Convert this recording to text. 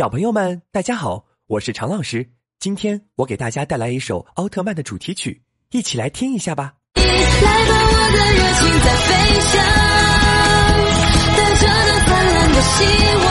小朋友们，大家好，我是常老师。今天我给大家带来一首奥特曼的主题曲，一起来听一下吧。来吧，我的热情在飞翔，带着那灿烂的希望。